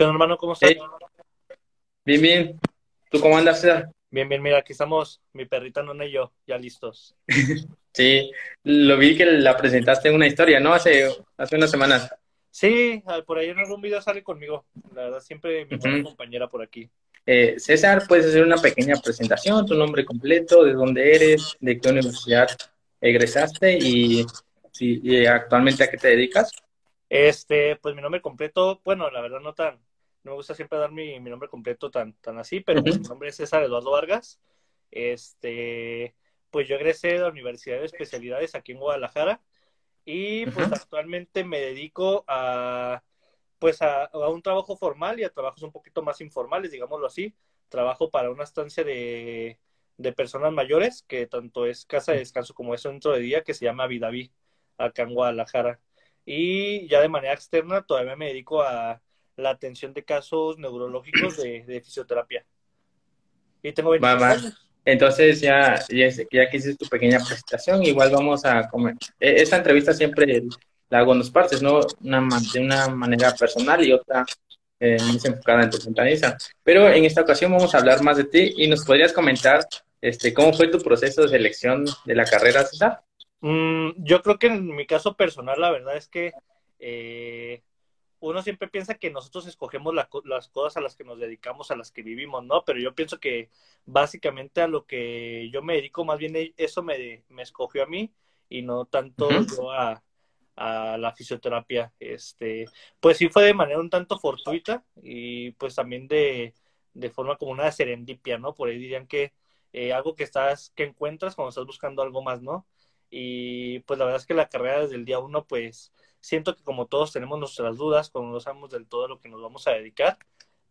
¿Qué onda, hermano? ¿Cómo estás? Bien, bien. ¿Tú cómo andas, César? Bien, bien, mira, aquí estamos, mi perrita Nona y yo, ya listos. Sí, lo vi que la presentaste en una historia, ¿no? Hace, hace unas semanas. Sí, por ahí en algún video sale conmigo. La verdad, siempre mi Ujú. compañera por aquí. Eh, César, ¿puedes hacer una pequeña presentación? Tu nombre completo, de dónde eres, de qué universidad egresaste y, si, y actualmente a qué te dedicas. Este, pues mi nombre completo, bueno, la verdad no tan, no me gusta siempre dar mi, mi nombre completo tan, tan así, pero mi nombre es César Eduardo Vargas. Este, pues yo egresé de la Universidad de Especialidades aquí en Guadalajara y pues actualmente me dedico a, pues a, a un trabajo formal y a trabajos un poquito más informales, digámoslo así. Trabajo para una estancia de, de personas mayores, que tanto es casa de descanso como es centro de día, que se llama Vidaví, acá en Guadalajara. Y ya de manera externa todavía me dedico a la atención de casos neurológicos de, de fisioterapia. Y tengo Va, 23 va. años. Entonces ya, ya, ya que hiciste tu pequeña presentación, igual vamos a comer. eh, Esta entrevista siempre la hago en dos partes, ¿no? Una, de una manera personal y otra eh, más enfocada en tu compañía. Pero en esta ocasión vamos a hablar más de ti y nos podrías comentar este, cómo fue tu proceso de selección de la carrera, César. Mm, yo creo que en mi caso personal, la verdad es que eh, uno siempre piensa que nosotros escogemos la co- las cosas a las que nos dedicamos, a las que vivimos, ¿no? Pero yo pienso que básicamente a lo que yo me dedico, más bien e- eso me, me escogió a mí y no tanto yo a, a la fisioterapia. Este, pues sí fue de manera un tanto fortuita y pues también de, de forma como una serendipia, ¿no? Por ahí dirían que eh, algo que estás, que encuentras cuando estás buscando algo más, ¿no? Y pues la verdad es que la carrera desde el día uno, pues siento que como todos tenemos nuestras dudas cuando no sabemos del todo a lo que nos vamos a dedicar,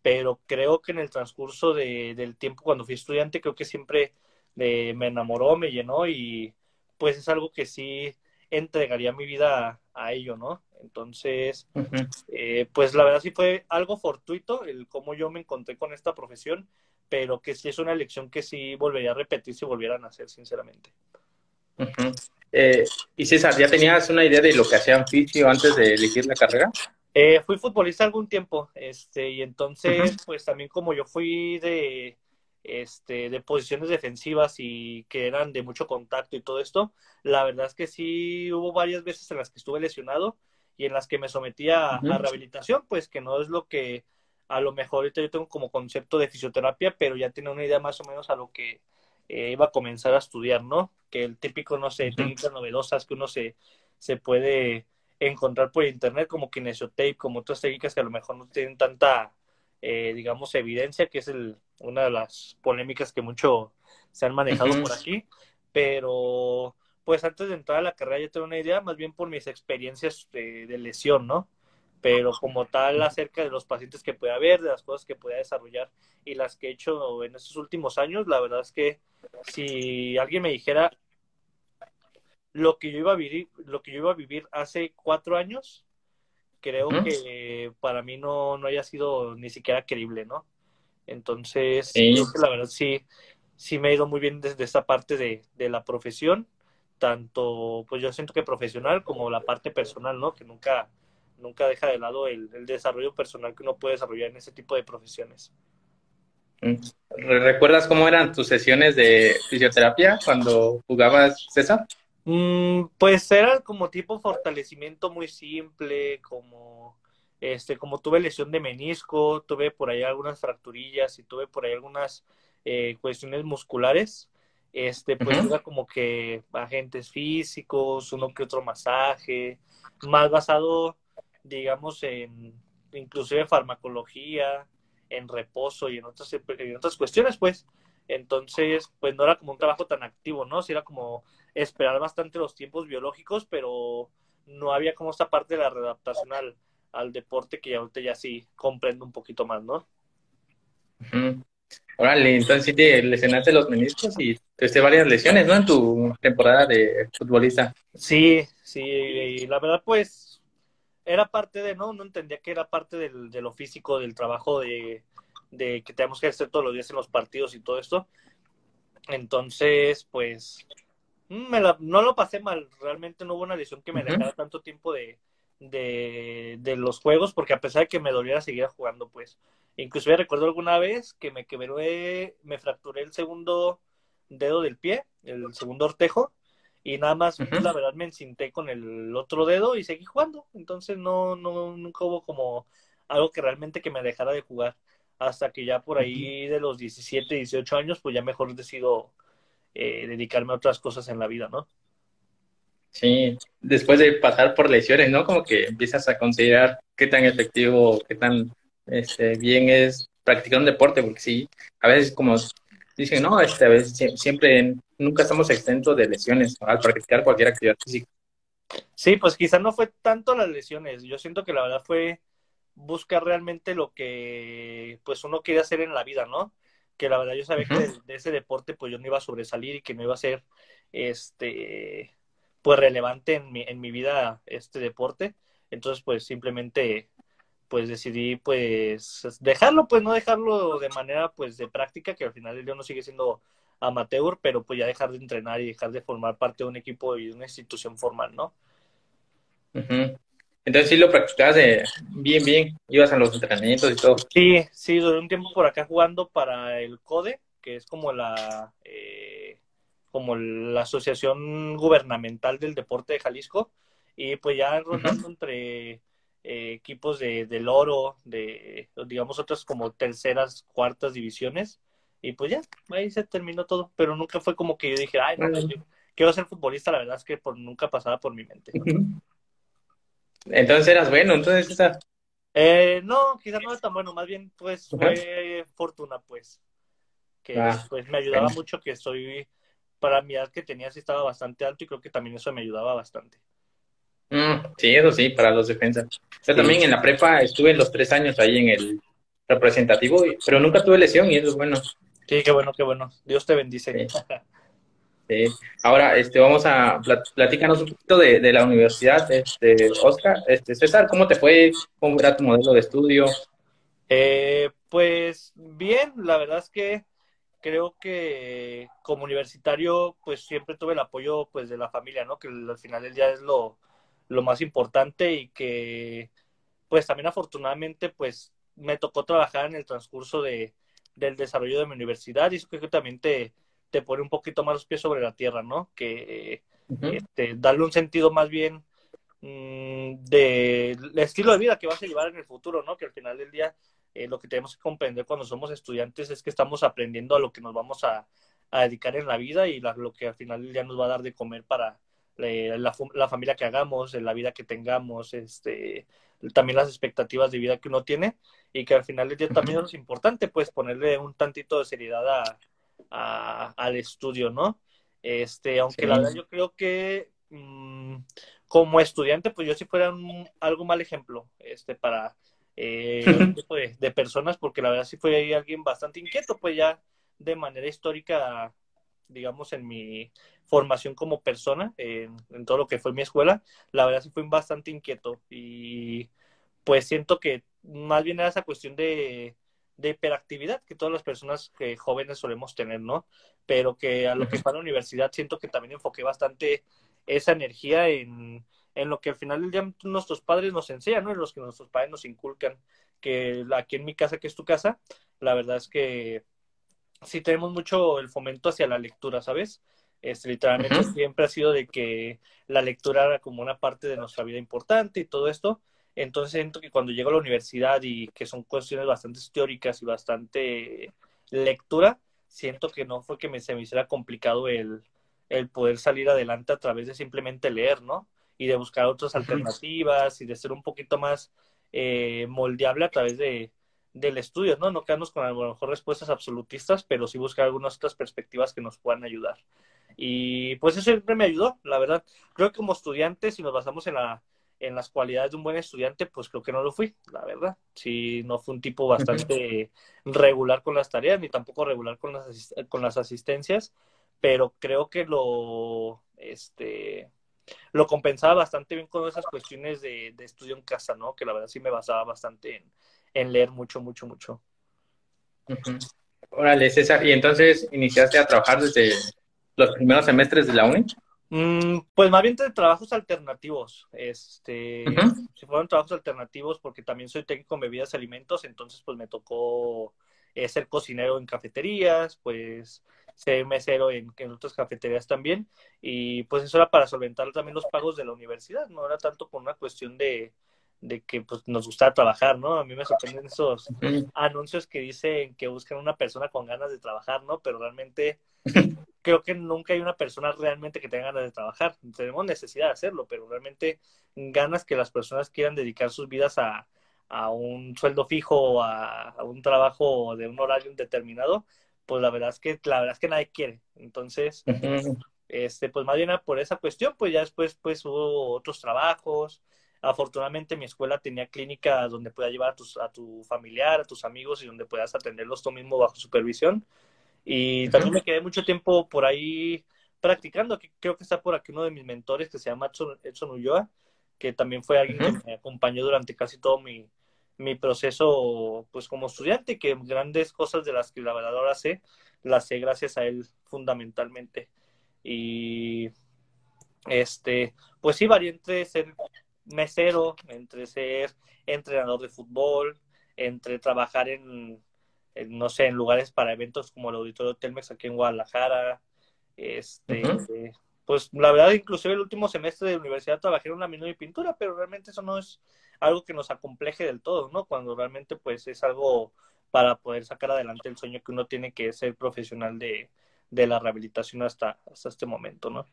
pero creo que en el transcurso de, del tiempo cuando fui estudiante, creo que siempre eh, me enamoró, me llenó y pues es algo que sí entregaría mi vida a, a ello, ¿no? Entonces, eh, pues la verdad sí fue algo fortuito el cómo yo me encontré con esta profesión, pero que sí es una elección que sí volvería a repetir si volviera a nacer, sinceramente. Ujú. Eh, y César, ¿ya tenías una idea de lo que hacía fisio antes de elegir la carrera? Eh, fui futbolista algún tiempo, este, y entonces, pues también como yo fui de, este, de posiciones defensivas y que eran de mucho contacto y todo esto, la verdad es que sí hubo varias veces en las que estuve lesionado y en las que me sometí a, a Ujú. rehabilitación, pues que no es lo que a lo mejor ahorita yo tengo como concepto de fisioterapia, pero ya tenía una idea más o menos a lo que eh, iba a comenzar a estudiar, ¿no? Que el típico, no sé, técnicas novedosas que uno se, se puede encontrar por internet, como kinesiotape, como otras técnicas que a lo mejor no tienen tanta, eh, digamos, evidencia, que es el, una de las polémicas que mucho se han manejado por aquí, pero pues antes de entrar a la carrera ya tengo una idea, más bien por mis experiencias de, de lesión, ¿no? Pero como tal acerca de los pacientes que puede haber, de las cosas que pueda desarrollar y las que he hecho en estos últimos años, la verdad es que si alguien me dijera lo que yo iba a vivir, lo que yo iba a vivir hace cuatro años, creo que para mí no, no haya sido ni siquiera creíble, ¿no? Entonces, creo que la verdad sí, sí me ha ido muy bien desde esta parte de, de la profesión, tanto, pues yo siento que profesional como la parte personal, ¿no? Que nunca, nunca deja de lado el, el desarrollo personal que uno puede desarrollar en ese tipo de profesiones. Mm. ¿Re- ¿Recuerdas cómo eran tus sesiones de fisioterapia cuando jugabas, César? Mm, pues era como tipo fortalecimiento muy simple, como este, como tuve lesión de menisco, tuve por ahí algunas fracturillas y tuve por ahí algunas eh, cuestiones musculares. Este, pues era como que agentes físicos, uno que otro masaje, más basado, digamos, en inclusive farmacología, en reposo y en otras, en otras cuestiones, pues. Entonces, pues no era como un trabajo tan activo, ¿no? Sí era como esperar bastante los tiempos biológicos, pero no había como esta parte de la readaptación al, al deporte que ahorita ya sí comprendo un poquito más, ¿no? Órale, entonces sí te lesionaste los meniscos y tuviste varias lesiones, ¿no? En tu temporada de futbolista. Sí, sí, y la verdad pues era parte de, ¿no? No entendía que era parte del, de lo físico, del trabajo de, de que tenemos que hacer todos los días en los partidos y todo esto. Entonces, pues, mm, me la- no lo pasé mal, realmente no hubo una lesión que me dejara tanto tiempo de, de, de los juegos, porque a pesar de que me doliera seguir jugando, pues. Inclusive recuerdo alguna vez que me quebré, me fracturé el segundo dedo del pie, el segundo ortejo, y nada más, la verdad, me encinté con el otro dedo y seguí jugando. Entonces no, no, nunca hubo como algo que realmente que me dejara de jugar. Hasta que ya por ahí de los 17, 18 años, pues ya mejor decido eh, dedicarme a otras cosas en la vida, ¿no? Sí, después de pasar por lesiones, ¿no? Como que empiezas a considerar qué tan efectivo, qué tan este, bien es practicar un deporte, porque sí, a veces como dicen, no, este, a veces siempre, nunca estamos exentos de lesiones al practicar cualquier actividad física. Sí, pues quizás no fue tanto las lesiones, yo siento que la verdad fue buscar realmente lo que pues uno quiere hacer en la vida, ¿no? Que la verdad yo sabía que de, ese deporte pues yo no iba a sobresalir y que no iba a ser este pues relevante en mi, en mi vida este deporte. Entonces pues simplemente pues decidí pues dejarlo, pues no dejarlo de manera pues de práctica, que al final el día no sigue siendo amateur, pero pues ya dejar de entrenar y dejar de formar parte de un equipo y de una institución formal, ¿no? Entonces sí lo practicabas bien, bien, ibas a los entrenamientos y todo. Sí, sí, duré un tiempo por acá jugando para el CODE, que es como la, eh, como la asociación gubernamental del deporte de Jalisco, y pues ya rotando entre eh, equipos de, del oro, de, digamos, otras como terceras, cuartas divisiones. Y pues ya, ahí se terminó todo. Pero nunca fue como que yo dije, ay, no, pues, quiero ser futbolista. La verdad es que por, nunca pasaba por mi mente. Entonces eras bueno, entonces esa... Eh, no, quizás no era tan bueno, más bien pues fue fortuna pues. Que ah, pues me ayudaba mucho que soy, para mi edad que tenía sí estaba bastante alto y creo que también eso me ayudaba bastante. Mm, sí, eso sí, para los defensas. Yo también en la prepa estuve los tres años ahí en el representativo, pero nunca tuve lesión y eso es bueno. Sí, qué bueno, qué bueno. Dios te bendice. Sí. Ahora, este, vamos a platícanos un poquito de, la universidad, este, Oscar, este, César, ¿cómo te fue? ¿Cómo era tu modelo de estudio? Eh, pues bien, la verdad es que creo que como universitario, pues siempre tuve el apoyo, pues, de la familia, ¿no? Que al final del día es lo, lo más importante y que pues también afortunadamente pues me tocó trabajar en el transcurso de, del desarrollo de mi universidad y eso creo que también te, te pone un poquito más los pies sobre la tierra, ¿no? Que este, darle un sentido más bien mm, del estilo de vida que vas a llevar en el futuro, ¿no? Que al final del día eh, lo que tenemos que comprender cuando somos estudiantes es que estamos aprendiendo a lo que nos vamos a, a dedicar en la vida y lo que al final del día nos va a dar de comer para, la, familia que hagamos, la vida que tengamos, este, también las expectativas de vida que uno tiene y que al final del día también es importante, pues ponerle un tantito de seriedad a, al estudio, ¿no? Este, aunque la verdad yo creo que mm, como estudiante, pues yo si fuera un, algo mal ejemplo, este, para eh, tipo de, personas, porque la verdad sí fue alguien bastante inquieto, pues ya de manera histórica, digamos, en mi formación como persona en, todo lo que fue mi escuela, la verdad sí fui bastante inquieto y pues siento que más bien era esa cuestión de, de hiperactividad que todas las personas que jóvenes solemos tener, ¿no? Pero que a lo que fue a la universidad siento que también enfoqué bastante esa energía en, en lo que al final del día nuestros padres nos enseñan, ¿no? En los que nuestros padres nos inculcan, que aquí en mi casa, que es tu casa, la verdad es que sí tenemos mucho el fomento hacia la lectura, ¿sabes? Este, literalmente siempre ha sido de que la lectura era como una parte de nuestra vida importante y todo esto. Entonces siento que cuando llego a la universidad y que son cuestiones bastante teóricas y bastante lectura, siento que no fue que me, se me hiciera complicado el, el poder salir adelante a través de simplemente leer, ¿no? Y de buscar otras alternativas y de ser un poquito más eh, moldeable a través de, del estudio, ¿no? No quedarnos con a lo mejor respuestas absolutistas, pero sí buscar algunas otras perspectivas que nos puedan ayudar. Y pues eso siempre me ayudó, la verdad. Creo que como estudiante, si nos basamos en, la, en las cualidades de un buen estudiante, pues creo que no lo fui, la verdad. Sí, no fue un tipo bastante regular con las tareas, ni tampoco regular con las, con las asistencias, pero creo que lo, este, lo compensaba bastante bien con esas cuestiones de, de estudio en casa, ¿no? Que la verdad sí me basaba bastante en, en leer mucho, mucho, mucho. Órale, César, y entonces iniciaste a trabajar desde los primeros semestres de la uni? Mm, pues más bien de trabajos alternativos. Este, si fueron trabajos alternativos, porque también soy técnico en bebidas y alimentos, entonces pues me tocó eh, ser cocinero en cafeterías, pues ser mesero en, en, otras cafeterías también. Y pues eso era para solventar también los pagos de la universidad, no era tanto por una cuestión de, de que pues nos gustaba trabajar, ¿no? A mí me sorprenden esos anuncios que dicen que buscan una persona con ganas de trabajar, ¿no? Pero realmente creo que nunca hay una persona realmente que tenga ganas de trabajar. Tenemos necesidad de hacerlo, pero realmente ganas que las personas quieran dedicar sus vidas a, a un sueldo fijo, a, a un trabajo de un horario determinado, pues la verdad es que la verdad es que nadie quiere. Entonces, este, pues más bien por esa cuestión, pues ya después pues hubo otros trabajos, Afortunadamente mi escuela tenía clínica donde puedas llevar a, tus, a tu familiar, a tus amigos y donde puedas atenderlos tú mismo bajo supervisión. Y también me quedé mucho tiempo por ahí practicando. Creo que está por aquí uno de mis mentores que se llama Edson Ulloa, que también fue alguien que me acompañó durante casi todo mi, mi proceso pues como estudiante, que grandes cosas de las que la verdad ahora sé, las sé gracias a él fundamentalmente. Y este, pues sí, varié entre ser mesero, entre ser entrenador de fútbol, entre trabajar en, no sé, en lugares para eventos como el Auditorio Telmex aquí en Guadalajara. Este, pues la verdad, inclusive el último semestre de universidad trabajé en una mina de pintura, pero realmente eso no es algo que nos acompleje del todo, ¿no? Cuando realmente pues es algo para poder sacar adelante el sueño que uno tiene que ser profesional de, de la rehabilitación hasta, hasta este momento, ¿no?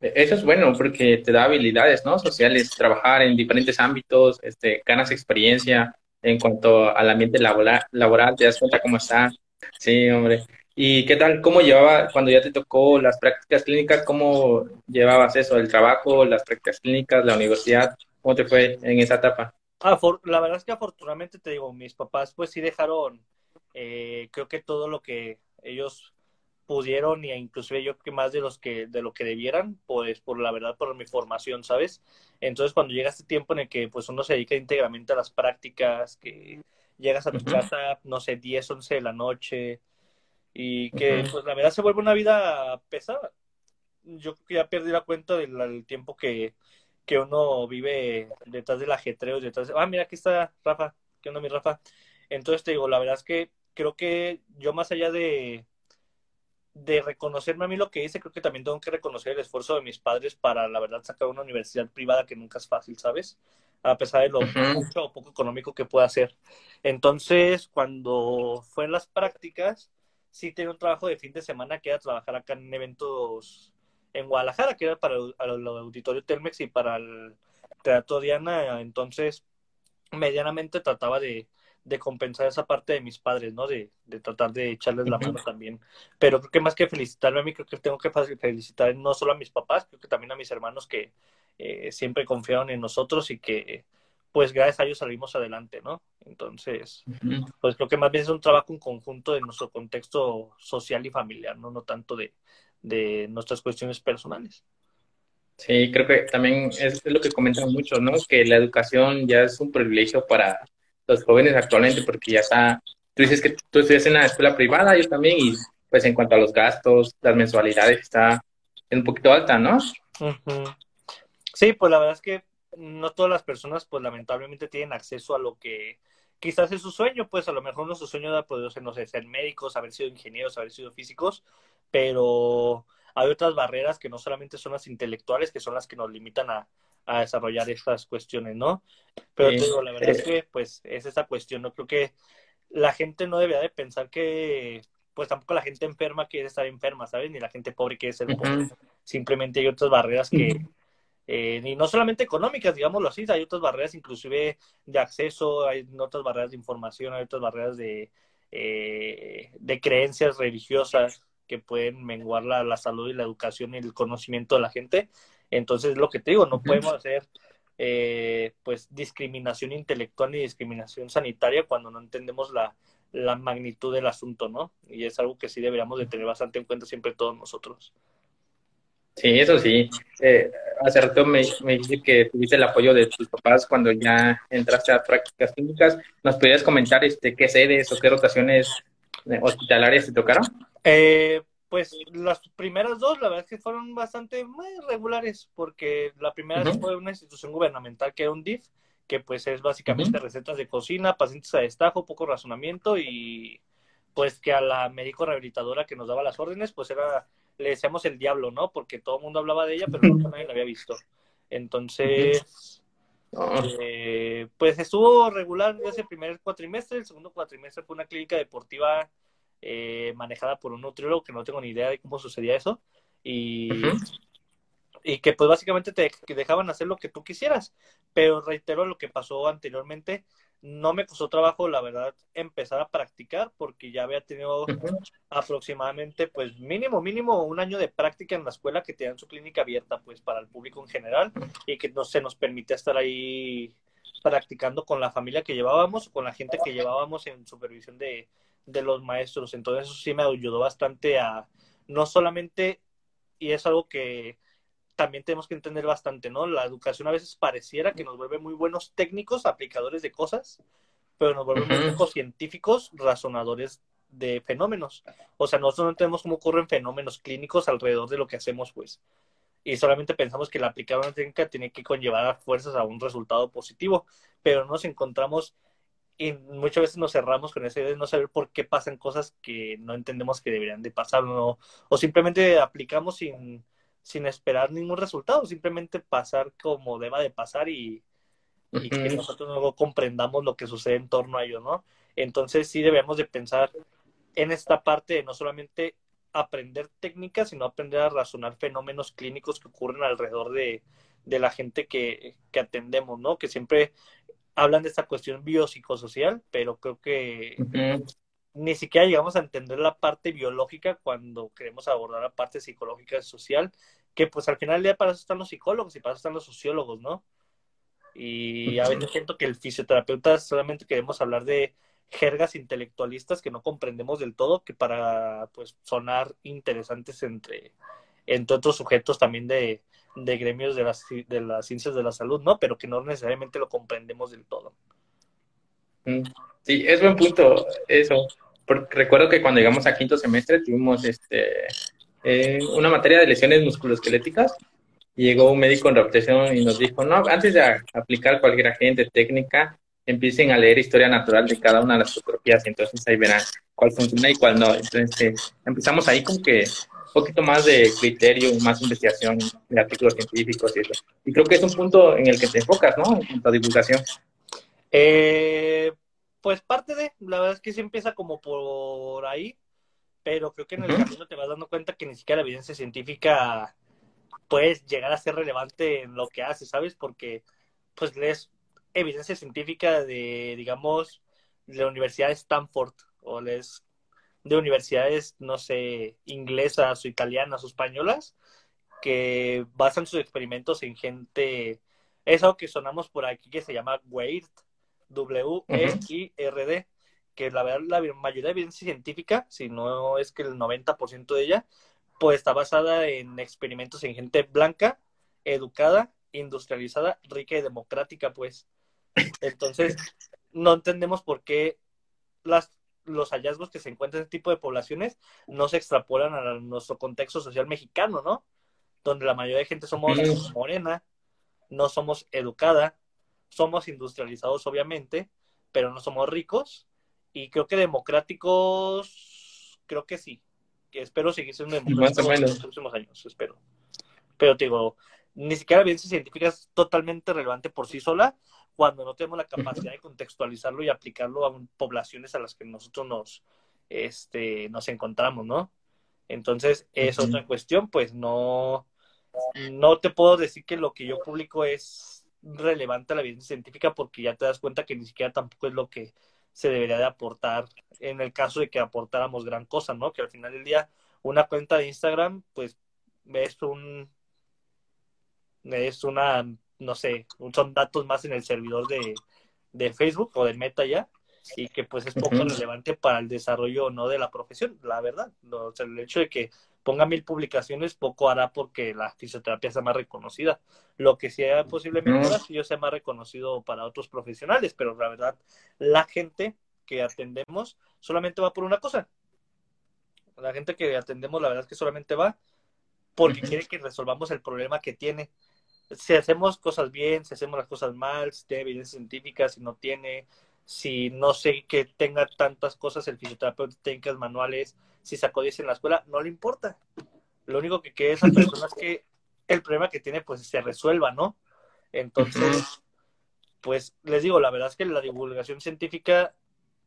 Eso es bueno porque te da habilidades, ¿no? Sociales, trabajar en diferentes ámbitos, este, ganas experiencia en cuanto al ambiente laboral, laboral, te das cuenta cómo está. Sí, hombre. ¿Y qué tal? ¿Cómo llevaba cuando ya te tocó las prácticas clínicas? ¿Cómo llevabas eso, el trabajo, las prácticas clínicas, la universidad? ¿Cómo te fue en esa etapa? la verdad es que afortunadamente te digo, mis papás pues sí dejaron, eh, creo que todo lo que ellos pudieron y inclusive yo creo que más de los que de lo que debieran pues por la verdad por mi formación sabes entonces cuando llega este tiempo en el que pues uno se dedica íntegramente a las prácticas que llegas a tu casa no sé 10 11 de la noche y que pues la verdad se vuelve una vida pesada. Yo creo que ya perdí la cuenta del, tiempo que, que uno vive detrás del ajetreo detrás de... ah mira aquí está Rafa qué onda mi Rafa entonces te digo la verdad es que creo que yo más allá de de reconocerme a mí lo que hice, creo que también tengo que reconocer el esfuerzo de mis padres para, la verdad, sacar una universidad privada que nunca es fácil, ¿sabes? A pesar de lo mucho o poco económico que pueda ser. Entonces, cuando fue en las prácticas, sí tenía un trabajo de fin de semana que era trabajar acá en eventos en Guadalajara, que era para el, el auditorio Telmex y para el Teatro Diana. Entonces, medianamente trataba de, de compensar esa parte de mis padres, ¿no? De, de tratar de echarles la mano también. Pero creo que más que felicitarme a mí, creo que tengo que felicitar no solo a mis papás, creo que también a mis hermanos que eh, siempre confiaron en nosotros y que pues gracias a ellos salimos adelante, ¿no? Entonces, pues creo que más bien es un trabajo en conjunto de nuestro contexto social y familiar, ¿no? No tanto de, de nuestras cuestiones personales. Sí, creo que también es, es lo que comentan muchos, ¿no? Que la educación ya es un privilegio para los jóvenes actualmente, porque ya está, tú dices que tú estudias en una escuela privada, yo también, y pues en cuanto a los gastos, las mensualidades, está un poquito alta, ¿no? Sí, pues la verdad es que no todas las personas, pues lamentablemente tienen acceso a lo que quizás es su sueño, pues a lo mejor no su sueño de poder ser, no sé, ser médicos, haber sido ingenieros, haber sido físicos, pero hay otras barreras que no solamente son las intelectuales, que son las que nos limitan a, a desarrollar estas cuestiones, ¿no? Pero digo, la verdad es que, pues, es esa cuestión, ¿no? Creo que la gente no debería de pensar que, pues, tampoco la gente enferma quiere estar enferma, ¿sabes? Ni la gente pobre quiere ser pobre. Simplemente hay otras barreras que, eh, y no solamente económicas, digámoslo así, hay otras barreras inclusive de acceso, hay otras barreras de información, hay otras barreras de, eh, de creencias religiosas que pueden menguar la, la salud y la educación y el conocimiento de la gente. Entonces, lo que te digo, no podemos hacer eh, pues discriminación intelectual ni discriminación sanitaria cuando no entendemos la, la magnitud del asunto, ¿no? Y es algo que sí deberíamos de tener bastante en cuenta siempre todos nosotros. Sí, eso sí. Eh, hace rato me, me que tuviste el apoyo de tus papás cuando ya entraste a prácticas clínicas. ¿Nos podrías comentar este, qué sedes o qué rotaciones hospitalarias te tocaron? Eh, pues las primeras dos, la verdad es que fueron bastante muy regulares, porque la primera fue una institución gubernamental que era un DIF, que pues es básicamente recetas de cocina, pacientes a destajo, poco razonamiento y pues que a la médico rehabilitadora que nos daba las órdenes, pues era, le decíamos el diablo, ¿no? Porque todo el mundo hablaba de ella, pero nunca nadie la había visto. Entonces, eh, pues estuvo regular ese primer cuatrimestre, el segundo cuatrimestre fue una clínica deportiva eh, manejada por un nutriólogo que no tengo ni idea de cómo sucedía eso. Y, y que pues básicamente te dejaban hacer lo que tú quisieras. Pero reitero lo que pasó anteriormente, no me costó trabajo, la verdad, empezar a practicar porque ya había tenido aproximadamente, pues mínimo, mínimo un año de práctica en la escuela que tenían su clínica abierta, pues para el público en general y que no se nos permitía estar ahí practicando con la familia que llevábamos, con la gente que llevábamos en supervisión de, de los maestros. Entonces eso sí me ayudó bastante a no solamente, y es algo que también tenemos que entender bastante, ¿no? La educación a veces pareciera que nos vuelve muy buenos técnicos, aplicadores de cosas, pero nos vuelve muy pocos científicos, razonadores de fenómenos. O sea, nosotros no entendemos cómo ocurren fenómenos clínicos alrededor de lo que hacemos, pues. Y solamente pensamos que la aplicar una técnica tiene que conllevar a fuerzas a un resultado positivo, pero nos encontramos y muchas veces nos cerramos con esa idea de no saber por qué pasan cosas que no entendemos que deberían de pasar o, o simplemente aplicamos sin, sin esperar ningún resultado, simplemente pasar como deba de pasar y, y que nosotros luego comprendamos lo que sucede en torno a ello, ¿no? Entonces sí debemos de pensar en esta parte de no solamente aprender técnicas, sino aprender a razonar fenómenos clínicos que ocurren alrededor de, de la gente que, que atendemos, ¿no? Que siempre hablan de esta cuestión biopsicosocial, pero creo que ni siquiera llegamos a entender la parte biológica cuando queremos abordar la parte psicológica y social, que pues al final del día para eso están los psicólogos y para eso están los sociólogos, ¿no? Y a veces siento que el fisioterapeuta solamente queremos hablar de jergas intelectualistas que no comprendemos del todo, que para pues sonar interesantes entre, entre otros sujetos también de, de gremios de las, de las ciencias de la salud, ¿no? Pero que no necesariamente lo comprendemos del todo. Mm, sí, es buen punto eso. Porque recuerdo que cuando llegamos a quinto semestre tuvimos este, eh, una materia de lesiones musculoesqueléticas y llegó un médico en reputación y nos dijo, no, antes de aplicar cualquier agente técnica, empiecen a leer historia natural de cada una de las fotografías y entonces ahí verán cuál funciona y cuál no. Entonces eh, empezamos ahí como que poquito más de criterio, más investigación de artículos científicos y eso. Y creo que es un punto en el que te enfocas, ¿no? En tu divulgación. Eh, pues parte de, la verdad es que sí empieza como por ahí, pero creo que en el camino te vas dando cuenta que ni siquiera la evidencia científica puede llegar a ser relevante en lo que haces, ¿sabes? Porque pues lees evidencia científica de, digamos, de la Universidad de Stanford o lees de universidades, no sé, inglesas o italianas o españolas, que basan sus experimentos en gente, eso que sonamos por aquí que se llama WEIRD, W-E-I-R-D, que la verdad la mayoría de evidencia científica, si no es que el 90% de ella, pues está basada en experimentos en gente blanca, educada, industrializada, rica y democrática, pues. Entonces, no entendemos por qué las los hallazgos que se encuentran en este tipo de poblaciones no se extrapolan a nuestro contexto social mexicano, ¿no? Donde la mayoría de gente somos morena, no somos educada, somos industrializados obviamente, pero no somos ricos y creo que democráticos, creo que sí. Que espero seguir siendo democráticos en los próximos años, espero. Pero te digo, ni siquiera la evidencia científica es totalmente relevante por sí sola, cuando no tenemos la capacidad de contextualizarlo y aplicarlo a poblaciones a las que nosotros nos, este, nos encontramos, ¿no? Entonces, es otra cuestión, pues no, no te puedo decir que lo que yo publico es relevante a la evidencia científica porque ya te das cuenta que ni siquiera tampoco es lo que se debería de aportar en el caso de que aportáramos gran cosa, ¿no? Que al final del día una cuenta de Instagram, pues es un es una no sé, son datos más en el servidor de, de Facebook o de Meta ya, y que pues es poco relevante para el desarrollo o no de la profesión, la verdad. o sea, el hecho de que ponga mil publicaciones poco hará porque la fisioterapia sea más reconocida. Lo que sea posiblemente ahora yo sea más reconocido para otros profesionales, pero la verdad, la gente que atendemos solamente va por una cosa, La gente que atendemos, la verdad es que solamente va porque quiere que resolvamos el problema que tiene. Si hacemos cosas bien, si hacemos las cosas mal, si tiene evidencia científica, si no tiene, si no sé que tenga tantas cosas el fisioterapeuta, técnicas manuales, si sacó 10 en la escuela, no le importa. Lo único que quiere esa persona es que el problema que tiene pues se resuelva, ¿no? Entonces, pues les digo, la verdad es que la divulgación científica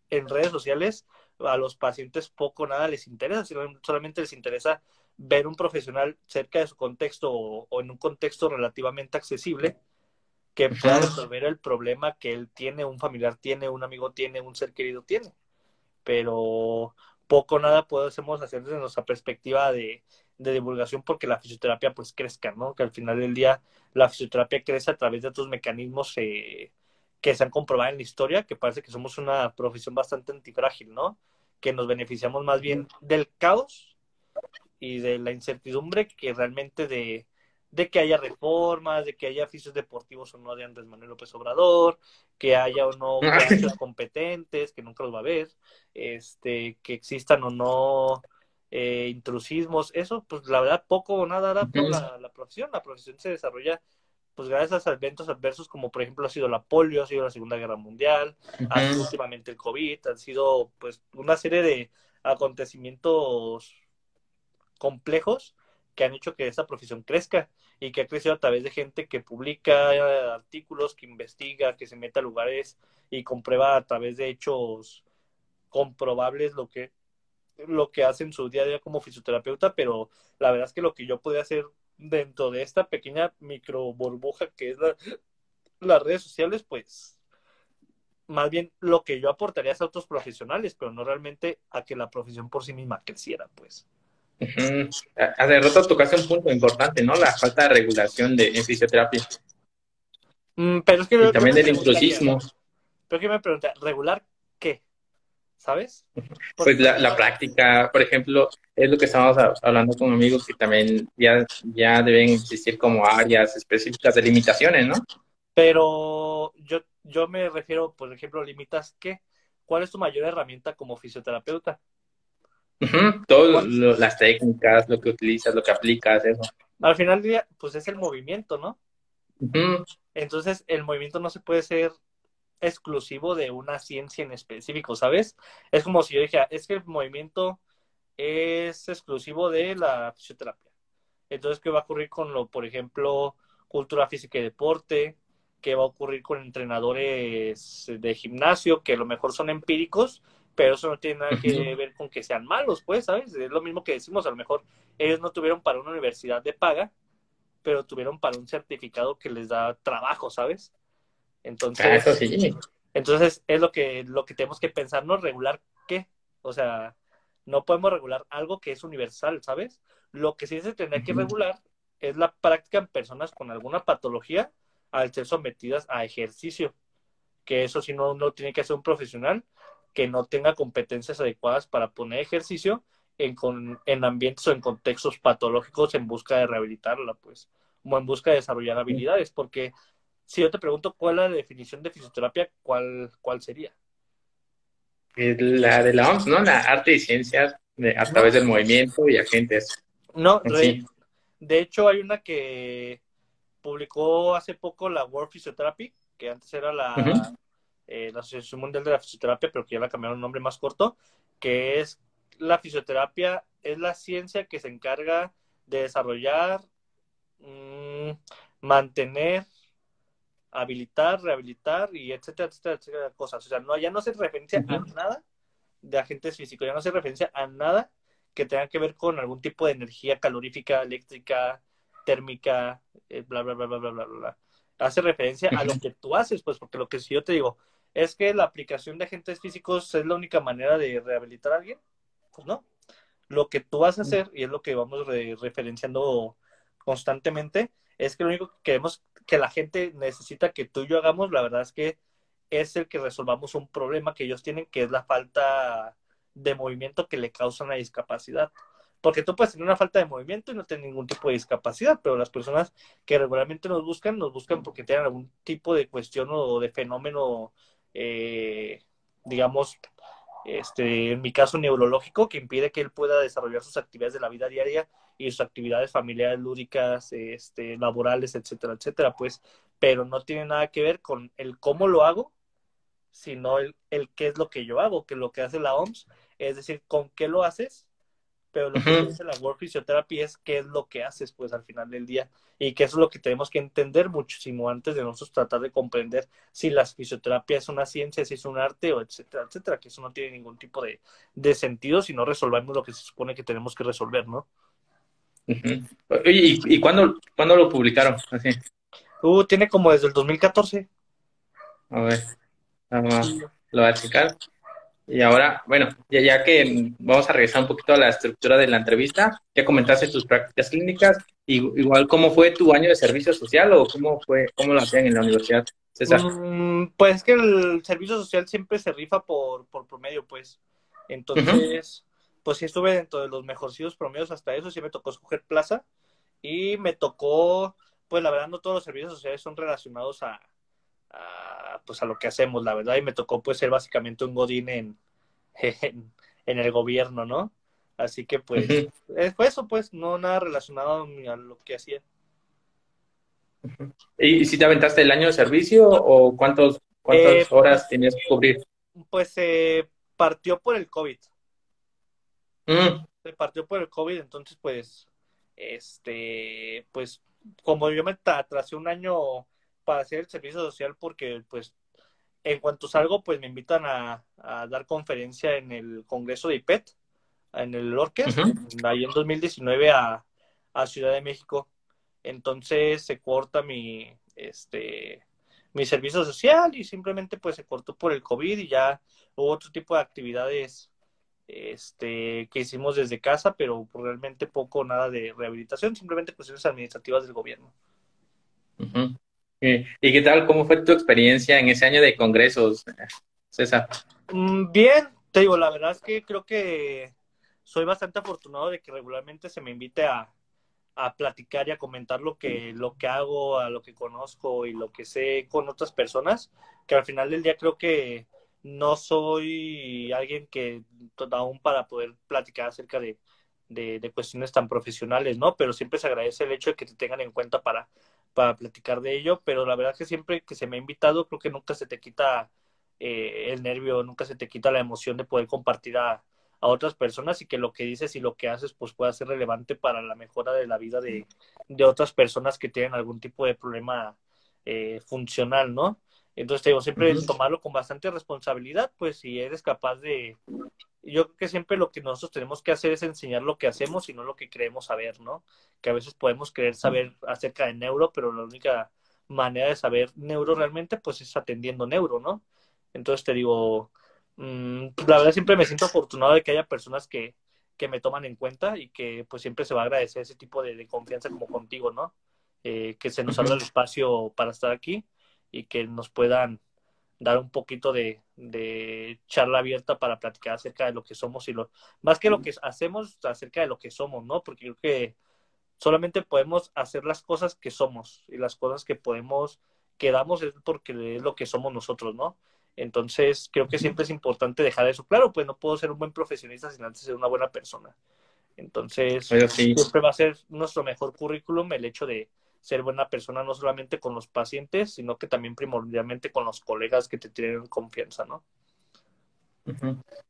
en redes sociales a los pacientes poco nada les interesa, solamente les interesa ver un profesional cerca de su contexto o, en un contexto relativamente accesible que pueda resolver el problema que él tiene, un familiar tiene, un amigo tiene, un ser querido tiene. Pero poco nada podemos hacer desde nuestra perspectiva de, de divulgación porque la fisioterapia pues crezca, ¿no? Que al final del día la fisioterapia crece a través de otros mecanismos eh, que se han comprobado en la historia, que parece que somos una profesión bastante antifrágil, ¿no? Que nos beneficiamos más bien del caos y de la incertidumbre que realmente de, de que haya reformas, de que haya oficios deportivos o no de Andrés Manuel López Obrador, que haya o no competentes, que nunca los va a haber, este, que existan o no eh, intrusismos, eso, pues la verdad poco o nada da por la, la, profesión. La profesión se desarrolla pues gracias a eventos adversos como por ejemplo ha sido la polio, ha sido la Segunda Guerra Mundial, ha sido últimamente el COVID, han sido pues una serie de acontecimientos complejos que han hecho que esta profesión crezca y que ha crecido a través de gente que publica artículos, que investiga, que se mete a lugares y comprueba a través de hechos comprobables lo que lo que hace en su día a día como fisioterapeuta, pero la verdad es que lo que yo podía hacer dentro de esta pequeña micro burbuja que es la, las redes sociales, pues más bien lo que yo aportaría a otros profesionales, pero no realmente a que la profesión por sí misma creciera, pues. Hace rato tocaste un punto importante, ¿no? La falta de regulación de fisioterapia. Mm, pero es que y también del intrusismo. Pero que me pregunta, ¿regular qué? ¿sabes? Pues la, práctica, por ejemplo, es lo que estamos hablando con amigos que también ya, ya deben existir como áreas específicas de limitaciones, ¿no? Pero yo, yo me refiero, por ejemplo, limitas qué? ¿Cuál es tu mayor herramienta como fisioterapeuta? Todas las técnicas, lo que utilizas, lo que aplicas, eso. Al final del día, pues es el movimiento, ¿no? Entonces, el movimiento no se puede ser exclusivo de una ciencia en específico, ¿sabes? Es como si yo dijera, es que el movimiento es exclusivo de la fisioterapia. Entonces, ¿qué va a ocurrir con lo, por ejemplo, cultura física y deporte? ¿Qué va a ocurrir con entrenadores de gimnasio que a lo mejor son empíricos, pero eso no tiene nada que ver con que sean malos, pues, ¿sabes? Es lo mismo que decimos, a lo mejor ellos no tuvieron para una universidad de paga, pero tuvieron para un certificado que les da trabajo, ¿sabes? Entonces, ah, entonces es lo que, lo que tenemos que pensar, ¿no? Regular qué. O sea, no podemos regular algo que es universal, ¿sabes? Lo que sí se tendría que regular es la práctica en personas con alguna patología al ser sometidas a ejercicio. Que eso sí no, no tiene que ser un profesional que no tenga competencias adecuadas para poner ejercicio en, con, en ambientes o en contextos patológicos en busca de rehabilitarla, pues, o en busca de desarrollar habilidades, porque si yo te pregunto cuál es la definición de fisioterapia, ¿cuál, cuál sería? La de la OMS, ¿no? La arte y ciencias a través del movimiento y agentes. No, de hecho hay una que publicó hace poco la World Physiotherapy, que antes era la, eh, la Asociación Mundial de la Fisioterapia, pero que ya la cambiaron un nombre más corto, que es la fisioterapia, es la ciencia que se encarga de desarrollar, mm, mantener habilitar, rehabilitar y etcétera, etcétera, etcétera, cosas. O sea, no, ya no hace referencia a nada de agentes físicos, ya no hace referencia a nada que tenga que ver con algún tipo de energía calorífica, eléctrica, térmica, eh, bla, bla, bla, bla, bla, bla, bla. Hace referencia a lo que tú haces, pues, porque lo que si yo te digo es que la aplicación de agentes físicos es la única manera de rehabilitar a alguien, pues no. Lo que tú vas a hacer, y es lo que vamos referenciando constantemente, es que lo único que queremos que la gente necesita que tú y yo hagamos, la verdad es que es el que resolvamos un problema que ellos tienen, que es la falta de movimiento que le causa una discapacidad. Porque tú puedes tener una falta de movimiento y no tener ningún tipo de discapacidad, pero las personas que regularmente nos buscan, nos buscan porque tienen algún tipo de cuestión o de fenómeno, eh, digamos, este, en mi caso neurológico, que impide que él pueda desarrollar sus actividades de la vida diaria y sus actividades familiares, lúdicas, este, laborales, etcétera, etcétera, pues, pero no tiene nada que ver con el cómo lo hago, sino el, el qué es lo que yo hago, que lo que hace la OMS, es decir, con qué lo haces pero lo que dice la Work Physiotherapy es qué es lo que haces, pues, al final del día, y que eso es lo que tenemos que entender muchísimo antes de nosotros tratar de comprender si la fisioterapia es una ciencia, si es un arte, o etcétera, etcétera, que eso no tiene ningún tipo de, de sentido si no resolvemos lo que se supone que tenemos que resolver, ¿no? ¿Y, y cuándo, cuándo, lo publicaron? Así. Uh, tiene como desde el 2014. A ver, vamos, lo voy a checar. Y ahora, bueno, ya, ya, que vamos a regresar un poquito a la estructura de la entrevista, ya comentaste tus prácticas clínicas, y, igual cómo fue tu año de servicio social o cómo fue, cómo lo hacían en la universidad, César. Mm, pues que el servicio social siempre se rifa por, por promedio, pues. Entonces, pues sí estuve dentro de los mejorcitos promedios hasta eso, sí me tocó escoger plaza y me tocó, pues la verdad no todos los servicios sociales son relacionados a, pues a lo que hacemos, la verdad, y me tocó pues ser básicamente un godín en, en, el gobierno, ¿no? Así que pues fue eso, pues, no nada relacionado a lo que hacía. ¿Y si te aventaste el año de servicio o cuántos, cuántas eh, horas pues, tenías que cubrir? Pues se partió por el COVID. Mm. Se partió por el COVID, entonces pues, este, pues, como yo me atrasé un año para hacer el servicio social porque pues en cuanto salgo pues me invitan a, dar conferencia en el Congreso de IPET, en el Orques, ahí en 2019 a, a Ciudad de México. Entonces se corta mi, este, mi servicio social y simplemente pues se cortó por el COVID y ya hubo otro tipo de actividades este, que hicimos desde casa, pero realmente poco nada de rehabilitación, simplemente cuestiones administrativas del gobierno. ¿Y qué tal? ¿Cómo fue tu experiencia en ese año de congresos, César? Mm, bien, te digo, la verdad es que creo que soy bastante afortunado de que regularmente se me invite a, platicar y a comentar lo que, lo que hago, a lo que conozco y lo que sé con otras personas, que al final del día creo que no soy alguien que aún para poder platicar acerca de, de, cuestiones tan profesionales, ¿no? Pero siempre se agradece el hecho de que te tengan en cuenta para, para platicar de ello, pero la verdad que siempre que se me ha invitado, creo que nunca se te quita eh, el nervio, nunca se te quita la emoción de poder compartir a, a, otras personas y que lo que dices y lo que haces pues pueda ser relevante para la mejora de la vida de, de otras personas que tienen algún tipo de problema eh, funcional, ¿no? Entonces, te digo, siempre tomarlo con bastante responsabilidad, pues si eres capaz de... Yo creo que siempre lo que nosotros tenemos que hacer es enseñar lo que hacemos y no lo que creemos saber, ¿no? Que a veces podemos creer saber acerca de neuro, pero la única manera de saber neuro realmente, pues es atendiendo neuro, ¿no? Entonces te digo, mmm, la verdad siempre me siento afortunado de que haya personas que, que me toman en cuenta y que pues siempre se va a agradecer ese tipo de, confianza como contigo, ¿no? Eh, que se nos abra el espacio para estar aquí y que nos puedan dar un poquito de, charla abierta para platicar acerca de lo que somos y lo más que lo que hacemos acerca de lo que somos, ¿no? Porque creo que solamente podemos hacer las cosas que somos y las cosas que podemos que damos es porque es lo que somos nosotros, ¿no? Entonces, creo que siempre es importante dejar eso claro, pues no puedo ser un buen profesionista sin antes ser una buena persona. Entonces, siempre va a ser nuestro mejor currículum el hecho de, ser buena persona no solamente con los pacientes, sino que también primordialmente con los colegas que te tienen confianza, ¿no?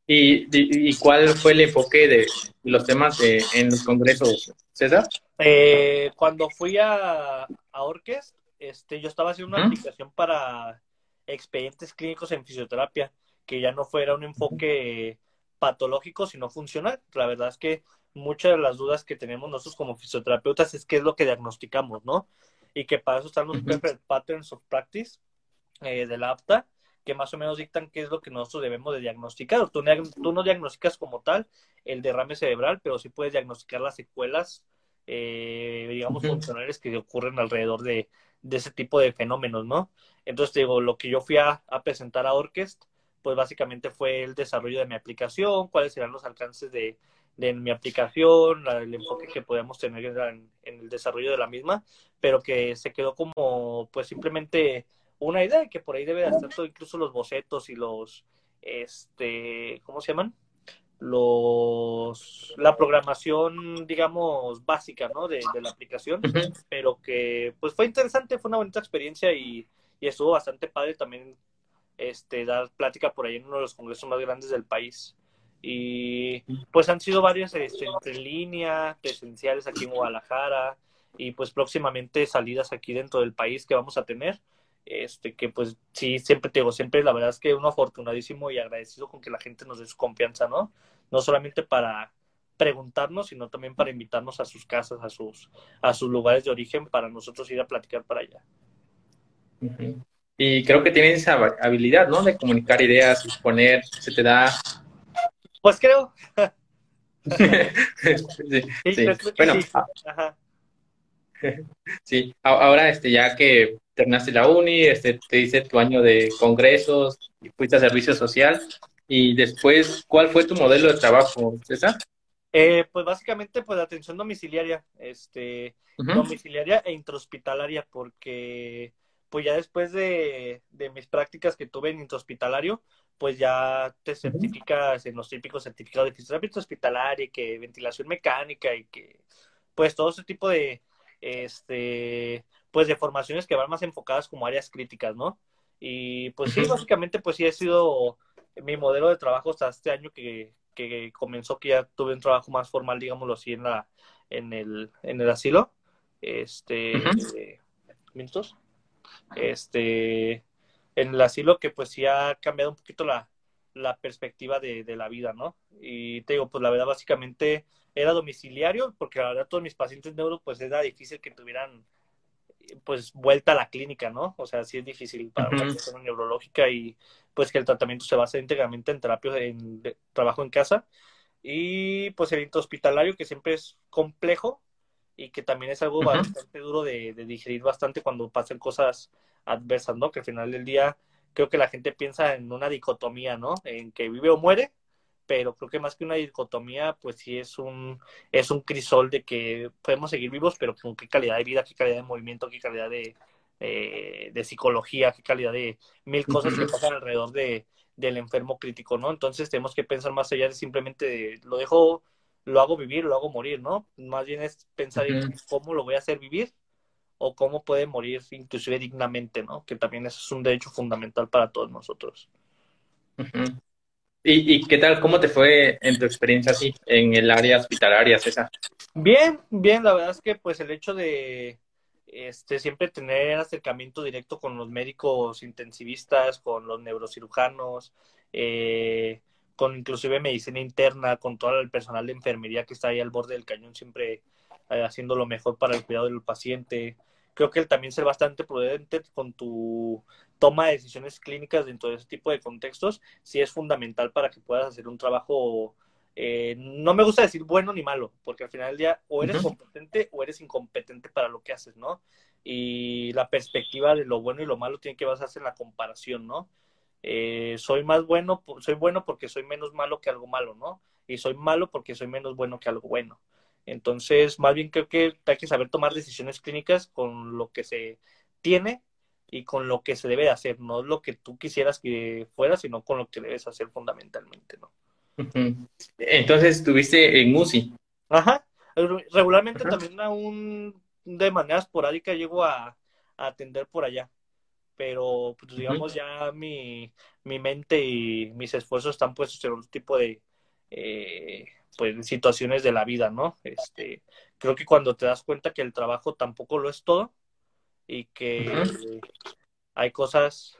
¿Y, cuál fue el enfoque de los temas en los congresos, César? Eh, cuando fui a, a Orquest, este, yo estaba haciendo una aplicación para expedientes clínicos en fisioterapia, que ya no fuera un enfoque patológico, sino funcional. La verdad es que muchas de las dudas que tenemos nosotros como fisioterapeutas es qué es lo que diagnosticamos, ¿no? Y que para eso están los Patterns of Practice eh, de la APTA, que más o menos dictan qué es lo que nosotros debemos de diagnosticar. Tú, tú no diagnosticas como tal el derrame cerebral, pero sí puedes diagnosticar las secuelas, eh, digamos, funcionales que ocurren alrededor de, de, ese tipo de fenómenos, ¿no? Entonces, digo, lo que yo fui a, a presentar a Orquest, pues básicamente fue el desarrollo de mi aplicación, cuáles serán los alcances de, de mi aplicación, el enfoque que podemos tener en, el desarrollo de la misma, pero que se quedó como pues simplemente una idea que por ahí debe estar todo, incluso los bocetos y los este, ¿cómo se llaman? Los, la programación, digamos, básica, ¿no? De, la aplicación, pero que, pues fue interesante, fue una bonita experiencia y, y estuvo bastante padre también este, dar plática por ahí en uno de los congresos más grandes del país. Y pues han sido varias este, en línea, presenciales aquí en Guadalajara y pues próximamente salidas aquí dentro del país que vamos a tener. Este, que pues sí, siempre te digo, siempre la verdad es que uno afortunadísimo y agradecido con que la gente nos dé su confianza, ¿no? No solamente para preguntarnos, sino también para invitarnos a sus casas, a sus, a sus lugares de origen, para nosotros ir a platicar para allá. Y creo que tienes esa habilidad, ¿no? De comunicar ideas, exponer, se te da pues creo. sí, sí, Bueno, ah. sí, ahora este, ya que terminaste la uni, este, te hice tu año de congresos, y fuiste a servicio social, y después, ¿cuál fue tu modelo de trabajo, César? Eh, pues básicamente, pues atención domiciliaria, este, domiciliaria e intrahospitalaria, porque pues ya después de, de mis prácticas que tuve en intrahospitalario, pues ya te certificas en los típicos certificados de fisioterapia hospitalaria, que ventilación mecánica y que pues todo ese tipo de este pues de formaciones que van más enfocadas como áreas críticas, ¿no? Y pues sí, básicamente pues sí ha sido mi modelo de trabajo hasta este año que, que comenzó, que ya tuve un trabajo más formal, digámoslo así, en la en el, en el asilo. Este, minutos. Este, en el asilo que pues sí ha cambiado un poquito la, perspectiva de, la vida, ¿no? Y te digo, pues la verdad básicamente era domiciliario, porque la verdad todos mis pacientes neuro pues era difícil que tuvieran pues vuelta a la clínica, ¿no? O sea, sí es difícil para una persona neurológica y pues que el tratamiento se basa íntegramente en terapia, en trabajo en casa y pues el hospitalario que siempre es complejo y que también es algo bastante duro de, de, digerir bastante cuando pasan cosas adversas, ¿no? Que al final del día creo que la gente piensa en una dicotomía, ¿no? En que vive o muere, pero creo que más que una dicotomía, pues sí es un, es un crisol de que podemos seguir vivos, pero con qué calidad de vida, qué calidad de movimiento, qué calidad de, eh, de psicología, qué calidad de mil cosas que pasan alrededor de, del enfermo crítico, ¿no? Entonces tenemos que pensar más allá de simplemente lo dejo, lo hago vivir, lo hago morir, ¿no? Más bien es pensar en cómo lo voy a hacer vivir o cómo puede morir inclusive dignamente, ¿no? Que también eso es un derecho fundamental para todos nosotros. ¿Y, ¿Y, qué tal, cómo te fue en tu experiencia así, en el área hospitalaria, César? Bien, bien, la verdad es que pues el hecho de este, siempre tener acercamiento directo con los médicos intensivistas, con los neurocirujanos, eh, con inclusive medicina interna, con todo el personal de enfermería que está ahí al borde del cañón, siempre haciendo lo mejor para el cuidado del paciente, creo que también ser bastante prudente con tu toma de decisiones clínicas dentro de ese tipo de contextos, sí es fundamental para que puedas hacer un trabajo, eh, no me gusta decir bueno ni malo, porque al final del día o eres competente o eres incompetente para lo que haces, ¿no? Y la perspectiva de lo bueno y lo malo tiene que basarse en la comparación, ¿no? Eh, soy más bueno, soy bueno porque soy menos malo que algo malo, ¿no? Y soy malo porque soy menos bueno que algo bueno. Entonces, más bien creo que hay que saber tomar decisiones clínicas con lo que se tiene y con lo que se debe hacer, no lo que tú quisieras que fuera, sino con lo que debes hacer fundamentalmente, ¿no? Entonces, estuviste en UCI. Ajá. Regularmente también aún de manera esporádica llego a, atender por allá. Pero, pues, digamos, ya mi, mi mente y mis esfuerzos están puestos en un tipo de, eh, pues, situaciones de la vida, ¿no? Este, creo que cuando te das cuenta que el trabajo tampoco lo es todo y que hay cosas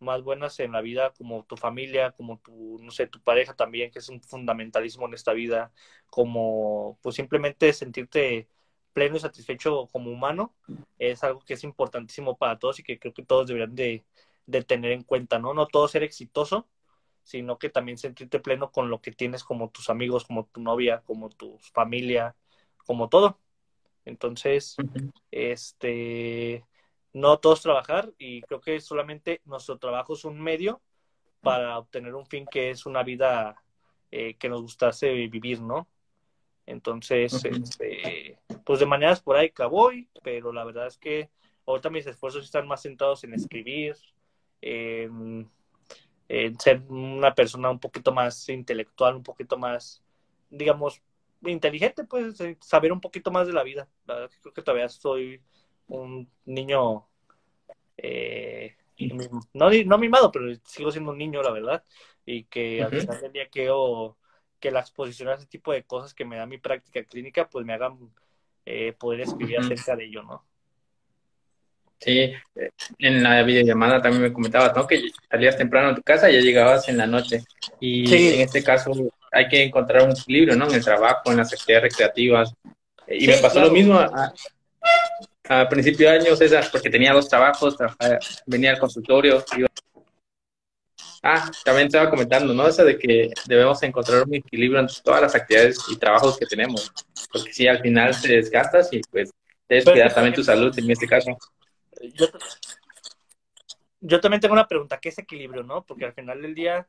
más buenas en la vida como tu familia, como tu, no sé, tu pareja también, que es un fundamentalismo en esta vida, como pues simplemente sentirte pleno y satisfecho como humano, es algo que es importantísimo para todos y que creo que todos deberían de, de tener en cuenta, ¿no? No todo ser exitoso, sino que también sentirte pleno con lo que tienes como tus amigos, como tu novia, como tu familia, como todo. Entonces, este, no todos trabajar y creo que solamente nuestro trabajo es un medio para obtener un fin que es una vida eh, que nos gustase vivir, ¿no? Entonces, este, pues de maneras por ahí voy, pero la verdad es que ahorita mis esfuerzos están más centrados en escribir, en en ser una persona un poquito más intelectual, un poquito más, digamos, inteligente, pues saber un poquito más de la vida. creo que todavía soy un niño, eh, no, no mimado, pero sigo siendo un niño, la verdad, y que al final del día quiero que la exposición a ese tipo de cosas que me da mi práctica clínica, pues me hagan eh, poder escribir acerca de ello, ¿no? Sí, en la videollamada también me comentabas, ¿no? Que salías temprano a tu casa y ya llegabas en la noche. Y en este caso hay que encontrar un equilibrio, ¿no? En el trabajo, en las actividades recreativas. Y me pasó lo mismo a, a, principio de año, César, porque tenía dos trabajos, venía al consultorio. Ah, también estaba comentando, ¿no? Eso de que debemos encontrar un equilibrio entre todas las actividades y trabajos que tenemos. Porque si al final te desgastas y pues debes cuidar también tu salud en este caso yo, también tengo una pregunta, ¿qué es equilibrio, no? Porque al final del día,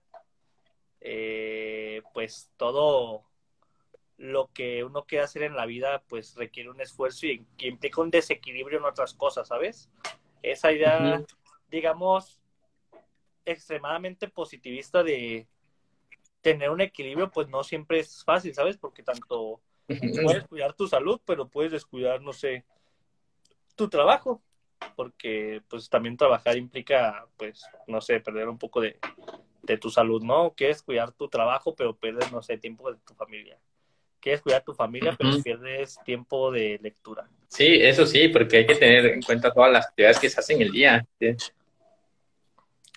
eh, pues todo lo que uno quiere hacer en la vida, pues requiere un esfuerzo y que implica un desequilibrio en otras cosas, ¿sabes? Esa idea, digamos, extremadamente positivista de tener un equilibrio, pues no siempre es fácil, ¿sabes? Porque tanto puedes cuidar tu salud, pero puedes descuidar, no sé, tu trabajo porque pues también trabajar implica, pues, no sé, perder un poco de, tu salud, ¿no? Quieres cuidar tu trabajo, pero pierdes, no sé, tiempo de tu familia. Quieres cuidar tu familia, pero pierdes tiempo de lectura. Sí, eso sí, porque hay que tener en cuenta todas las actividades que se hacen el día.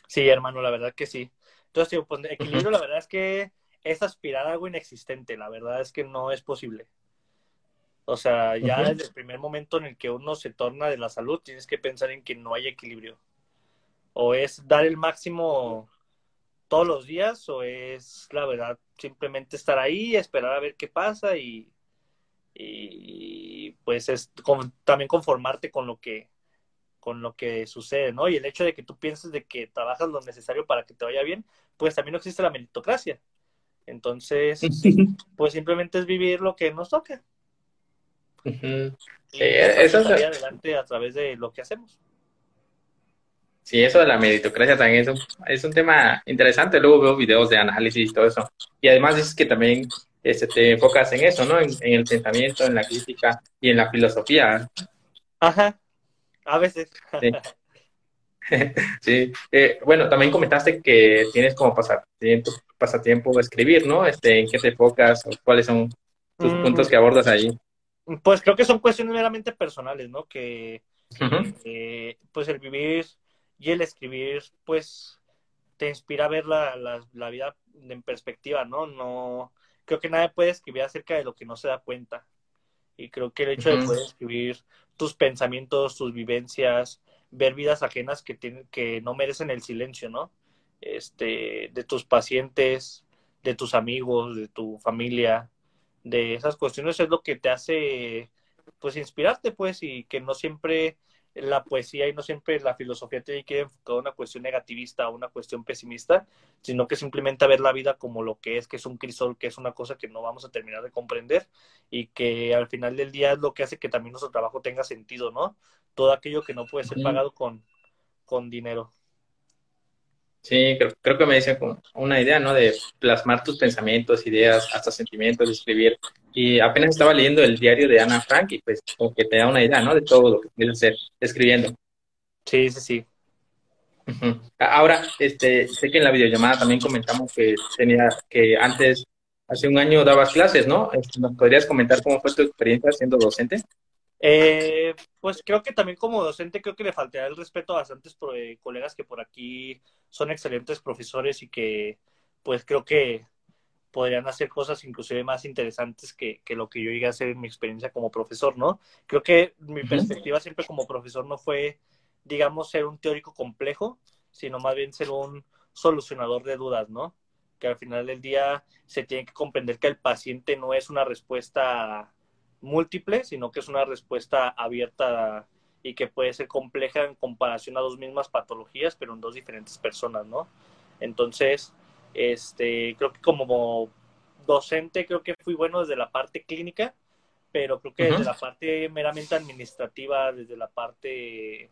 Sí, hermano, la verdad que sí. Entonces, pues, equilibrio, la verdad es que es aspirar a algo inexistente, la verdad es que no es posible. O sea, ya desde el primer momento en el que uno se torna de la salud, tienes que pensar en que no hay equilibrio. O es dar el máximo todos los días, o es, la verdad, simplemente estar ahí, esperar a ver qué pasa y, y pues es también conformarte con lo que con lo que sucede, ¿no? Y el hecho de que tú pienses de que trabajas lo necesario para que te vaya bien, pues también no existe la meritocracia. Entonces, pues simplemente es vivir lo que nos toca sí, eso es... adelante a través de lo que hacemos. Sí, eso de la meritocracia también es un, es un tema interesante. Luego veo videos de análisis y todo eso. Y además dices que también este, te enfocas en eso, ¿no? En, el pensamiento, en la crítica y en la filosofía. Ajá, a veces. Sí. Eh, bueno, también comentaste que tienes como pasatiempo, pasatiempo escribir, ¿no? Este, ¿En qué te enfocas? ¿Cuáles son tus mm. puntos que abordas allí? Pues creo que son cuestiones meramente personales, ¿no? Que eh, pues el vivir y el escribir, pues te inspira a ver la, la, vida en perspectiva, ¿no? No creo que nadie puede escribir acerca de lo que no se da cuenta. Y creo que el hecho de poder escribir tus pensamientos, tus vivencias, ver vidas ajenas que tienen, que no merecen el silencio, ¿no? Este, de tus pacientes, de tus amigos, de tu familia, de esas cuestiones es lo que te hace pues inspirarte pues y que no siempre la poesía y no siempre la filosofía tiene que enfocar una cuestión negativista o una cuestión pesimista, sino que simplemente ver la vida como lo que es, que es un crisol, que es una cosa que no vamos a terminar de comprender y que al final del día es lo que hace que también nuestro trabajo tenga sentido, ¿no? Todo aquello que no puede ser pagado con, con dinero. Sí, creo, que me dice una idea, ¿no? De plasmar tus pensamientos, ideas, hasta sentimientos, escribir. Y apenas estaba leyendo el diario de Ana Frank y pues como que te da una idea, ¿no? De todo lo que puedes hacer escribiendo. Sí, sí, sí. Ahora, este, sé que en la videollamada también comentamos que tenía, que antes, hace un año dabas clases, ¿no? Este, ¿Nos podrías comentar cómo fue tu experiencia siendo docente? Eh, pues creo que también como docente creo que le faltaría el respeto a bastantes eh, colegas que por aquí son excelentes profesores y que pues creo que podrían hacer cosas inclusive más interesantes que, lo que yo llegué a hacer en mi experiencia como profesor, ¿no? Creo que mi perspectiva siempre como profesor no fue, digamos, ser un teórico complejo, sino más bien ser un solucionador de dudas, ¿no? Que al final del día se tiene que comprender que el paciente no es una respuesta múltiple, sino que es una respuesta abierta y que puede ser compleja en comparación a dos mismas patologías, pero en dos diferentes personas, ¿no? Entonces, este, creo que como docente creo que fui bueno desde la parte clínica, pero creo que desde la parte meramente administrativa, desde la parte,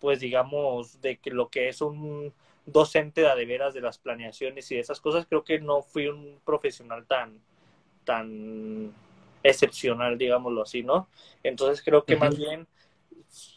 pues digamos, de que lo que es un docente de, de veras de las planeaciones y de esas cosas, creo que no fui un profesional tan, tan excepcional, digámoslo así, ¿no? Entonces creo que más bien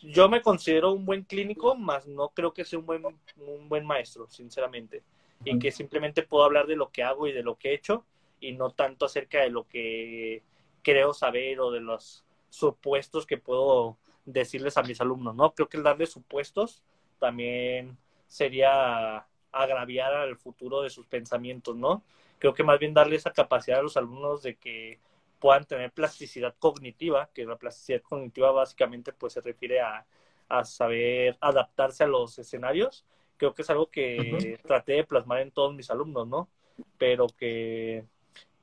yo me considero un buen clínico, más no creo que sea un buen, un buen maestro, sinceramente. Y que simplemente puedo hablar de lo que hago y de lo que he hecho y no tanto acerca de lo que creo saber o de los supuestos que puedo decirles a mis alumnos, ¿no? Creo que el darles supuestos también sería agraviar al futuro de sus pensamientos, ¿no? Creo que más bien darle esa capacidad a los alumnos de que puedan tener plasticidad cognitiva, que la plasticidad cognitiva básicamente pues se refiere a, saber adaptarse a los escenarios. Creo que es algo que traté de plasmar en todos mis alumnos, ¿no? Pero que,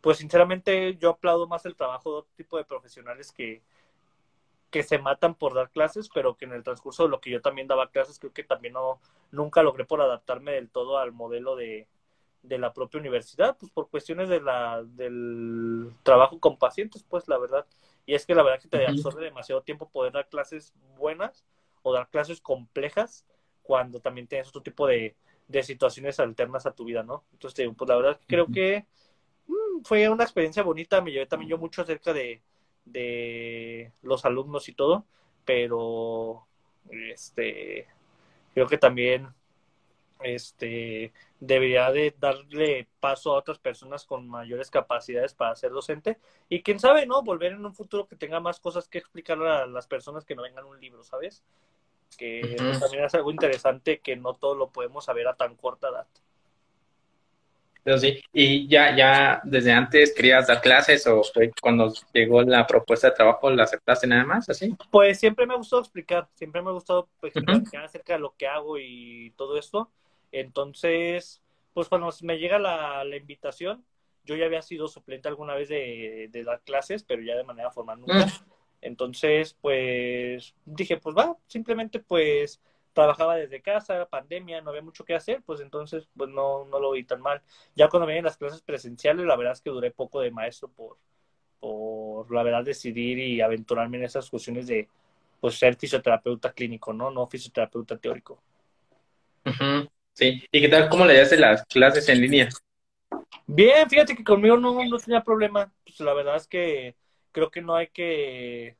pues sinceramente yo aplaudo más el trabajo de otro tipo de profesionales que, que se matan por dar clases, pero que en el transcurso de lo que yo también daba clases, creo que también no, nunca logré por adaptarme del todo al modelo de, de la propia universidad, pues por cuestiones de la, del trabajo con pacientes, pues la verdad. Y es que la verdad que te absorbe demasiado tiempo poder dar clases buenas o dar clases complejas cuando también tienes otro tipo de, de situaciones alternas a tu vida, ¿no? Entonces, pues la verdad creo que mm, fue una experiencia bonita, me llevé también yo mucho acerca de, de los alumnos y todo, pero este creo que también este, debería de darle paso a otras personas con mayores capacidades para ser docente y quién sabe, ¿no? Volver en un futuro que tenga más cosas que explicar a las personas que no vengan un libro, ¿sabes? Que también es algo interesante que no todo lo podemos saber a tan corta edad. Pero sí, y ya, ya desde antes querías dar clases o cuando llegó la propuesta de trabajo la aceptaste nada más, así? Pues siempre me ha gustado explicar, siempre me ha gustado explicar acerca de lo que hago y todo esto entonces, pues cuando me llega la, invitación, yo ya había sido suplente alguna vez de, dar clases, pero ya de manera formal nunca. Mm. Entonces, pues dije, pues va, simplemente pues trabajaba desde casa, pandemia, no había mucho que hacer, pues entonces pues no, no lo vi tan mal. Ya cuando vienen las clases presenciales, la verdad es que duré poco de maestro por, por la verdad decidir y aventurarme en esas cuestiones de pues ser fisioterapeuta clínico, ¿no? No fisioterapeuta teórico. Sí, ¿y qué tal? ¿Cómo le haces las clases en línea? Bien, fíjate que conmigo no, no tenía problema. Pues la verdad es que creo que no hay que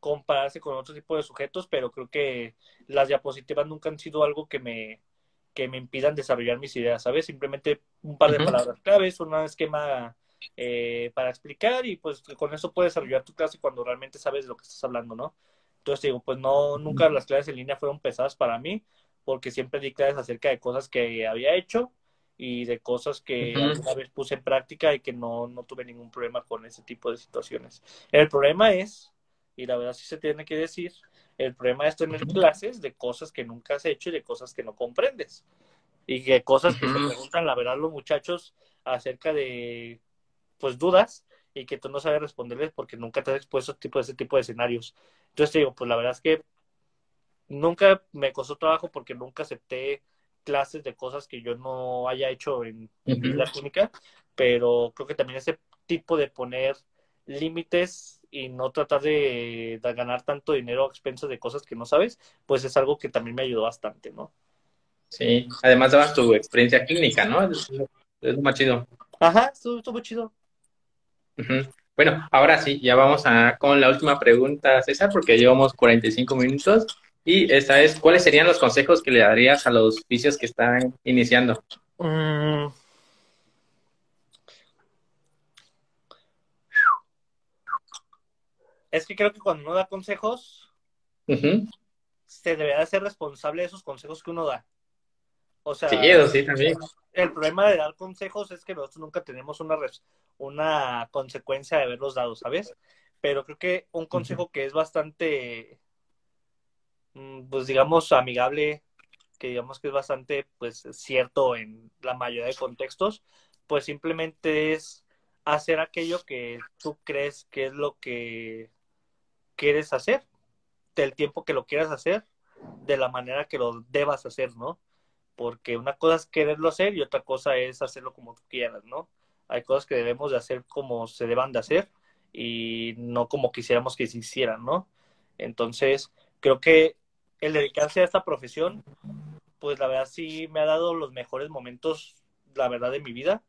compararse con otro tipo de sujetos, pero creo que las diapositivas nunca han sido algo que me, que me impidan desarrollar mis ideas, ¿sabes? Simplemente un par de palabras claves, un esquema eh, para explicar y pues con eso puedes desarrollar tu clase cuando realmente sabes de lo que estás hablando, ¿no? Entonces digo, pues no, nunca las clases en línea fueron pesadas para mí, porque siempre di clases acerca de cosas que había hecho y de cosas que alguna vez puse en práctica y que no, no tuve ningún problema con ese tipo de situaciones. El problema es, y la verdad sí se tiene que decir, el problema es tener clases de cosas que nunca has hecho y de cosas que no comprendes. Y de cosas que se preguntan, la verdad, los muchachos acerca de, pues, dudas y que tú no sabes responderles porque nunca te has expuesto a ese tipo de escenarios. Entonces te digo, pues la verdad es que nunca me costó trabajo porque nunca acepté clases de cosas que yo no haya hecho en, la clínica, pero creo que también ese tipo de poner límites y no tratar de, ganar tanto dinero a expensas de cosas que no sabes, pues es algo que también me ayudó bastante, ¿no? Sí, además dabas tu experiencia clínica, ¿no? Es, es más chido. Ajá, estuvo, chido. Bueno, ahora sí, ya vamos a con la última pregunta, César, porque llevamos 45 minutos. Y esta es, ¿cuáles serían los consejos que le darías a los vicios que están iniciando? Mm. Es que creo que cuando uno da consejos, se debe ser responsable de esos consejos que uno da. O sea, sí, también. El problema de dar consejos es que nosotros nunca tenemos una, una consecuencia de haberlos dado, ¿sabes? Pero creo que un consejo que es bastante pues digamos, amigable, que digamos que es bastante, pues, cierto en la mayoría de contextos, pues simplemente es hacer aquello que tú crees que es lo que quieres hacer, del tiempo que lo quieras hacer, de la manera que lo debas hacer, ¿no? Porque una cosa es quererlo hacer y otra cosa es hacerlo como tú quieras, ¿no? Hay cosas que debemos de hacer como se deban de hacer y no como quisiéramos que se hicieran, ¿no? Entonces, creo que el dedicarse a esta profesión pues la verdad sí me ha dado los mejores momentos, la verdad, de mi vida.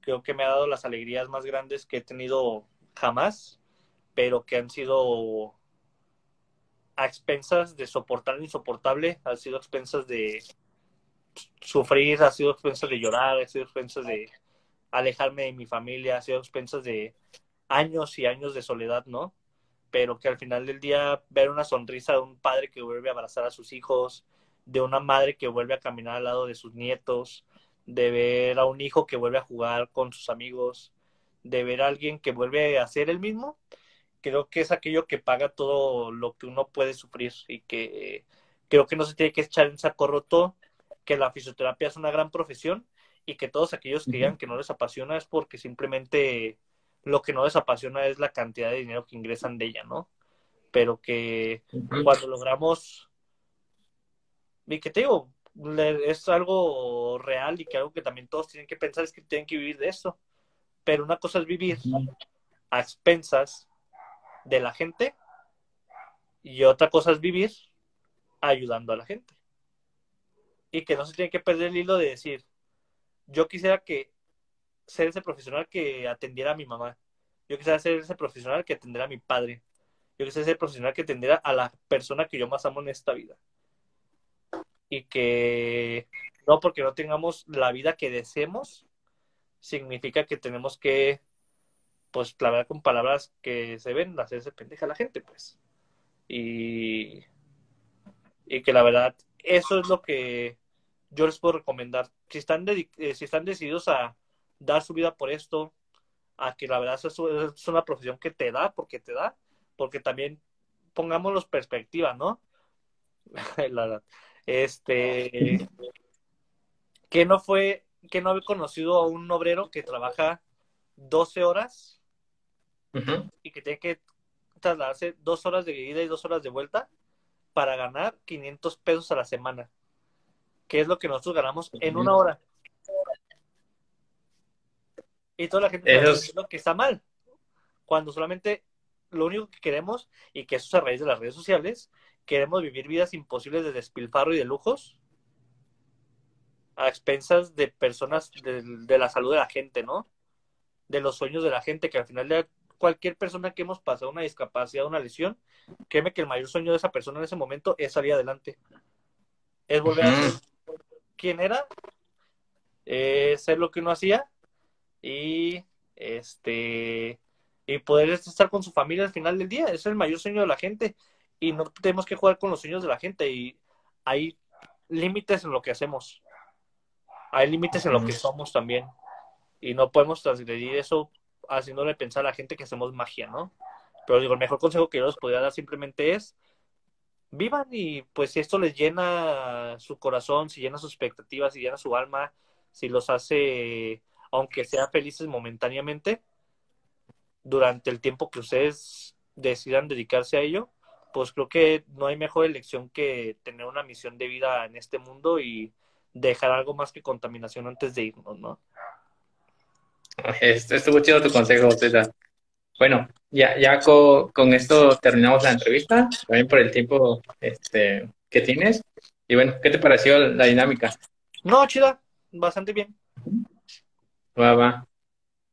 Creo que me ha dado las alegrías más grandes que he tenido jamás, pero que han sido a expensas de soportar lo insoportable, han sido a expensas de sufrir, ha sido a expensas de llorar, ha sido a expensas de alejarme de mi familia, ha sido a expensas de años y años de soledad, ¿no? Pero que al final del día ver una sonrisa de un padre que vuelve a abrazar a sus hijos, de una madre que vuelve a caminar al lado de sus nietos, de ver a un hijo que vuelve a jugar con sus amigos, de ver a alguien que vuelve a ser el mismo, creo que es aquello que paga todo lo que uno puede sufrir y que creo que no se tiene que echar en saco roto, que la fisioterapia es una gran profesión y que todos aquellos que digan que no les apasiona es porque simplemente lo que no les apasiona es la cantidad de dinero que ingresan de ella, ¿no? Pero que cuando logramos, y que te digo, es algo real y que algo que también todos tienen que pensar es que tienen que vivir de eso. Pero una cosa es vivir a expensas de la gente y otra cosa es vivir ayudando a la gente. Y que no se tiene que perder el hilo de decir, yo quisiera que ser ese profesional que atendiera a mi mamá. Yo quisiera ser ese profesional que atendiera a mi padre. Yo quisiera ser ese profesional que atendiera a la persona que yo más amo en esta vida. Y que no porque no tengamos la vida que deseemos, significa que tenemos que, pues, la verdad, con palabras que se ven, hacerse pendeja a la gente, pues. Y, y que la verdad, eso es lo que yo les puedo recomendar. Si están, eh, si están decididos a dar su vida por esto, a que la verdad es, una profesión que te da, porque te da, porque también pongámoslos perspectiva, ¿no? la Este, que no fue, que no había conocido a un obrero que trabaja 12 horas y que tiene que trasladarse dos horas de ida y dos horas de vuelta para ganar 500 pesos a la semana, que es lo que nosotros ganamos en una hora. Y toda la gente está diciendo que está mal, cuando solamente lo único que queremos, y que eso es a raíz de las redes sociales, queremos vivir vidas imposibles de despilfarro y de lujos a expensas de personas, de, la salud de la gente, ¿no? De los sueños de la gente, que al final de cualquier persona que hemos pasado una discapacidad, una lesión, créeme que el mayor sueño de esa persona en ese momento es salir adelante. Es volver a ser quien era, es ser lo que uno hacía y este y poder estar con su familia al final del día. es el mayor sueño de la gente y no tenemos que jugar con los sueños de la gente y hay límites en lo que hacemos. Hay límites en lo que somos también. Y no podemos transgredir eso haciéndole pensar a la gente que hacemos magia, ¿no? Pero digo, el mejor consejo que yo les podría dar simplemente es vivan y pues si esto les llena su corazón, si llena sus expectativas, si llena su alma, si los hace, aunque sean felices momentáneamente, durante el tiempo que ustedes decidan dedicarse a ello, pues creo que no hay mejor elección que tener una misión de vida en este mundo y dejar algo más que contaminación antes de irnos, ¿no? Estuvo chido tu consejo, César. Bueno, ya, ya con, esto terminamos la entrevista, también por el tiempo este, que tienes. Y bueno, ¿qué te pareció la dinámica? No, chida, bastante bien.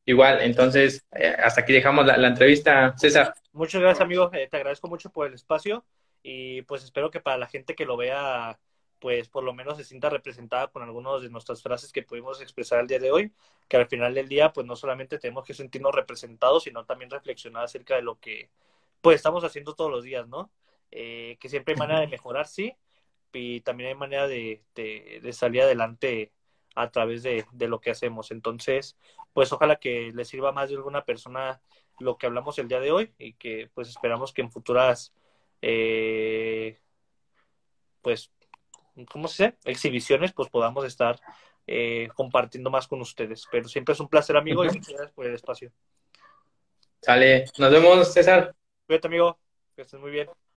Igual, entonces, eh, hasta aquí dejamos la, entrevista, César. Muchas gracias, amigo. Eh, te agradezco mucho por el espacio y pues espero que para la gente que lo vea, pues por lo menos se sienta representada con algunas de nuestras frases que pudimos expresar el día de hoy, que al final del día, pues no solamente tenemos que sentirnos representados, sino también reflexionar acerca de lo que pues estamos haciendo todos los días, ¿no? Eh, que siempre hay manera de mejorar, sí, y también hay manera de, de salir adelante a través de, lo que hacemos. Entonces, pues ojalá que le sirva más de alguna persona lo que hablamos el día de hoy y que pues esperamos que en futuras, eh, pues, ¿cómo se dice? Exhibiciones, pues podamos estar eh, compartiendo más con ustedes. Pero siempre es un placer, amigo, y muchas gracias por el espacio. Sale, nos vemos, César. Cuídate, amigo, que estés muy bien.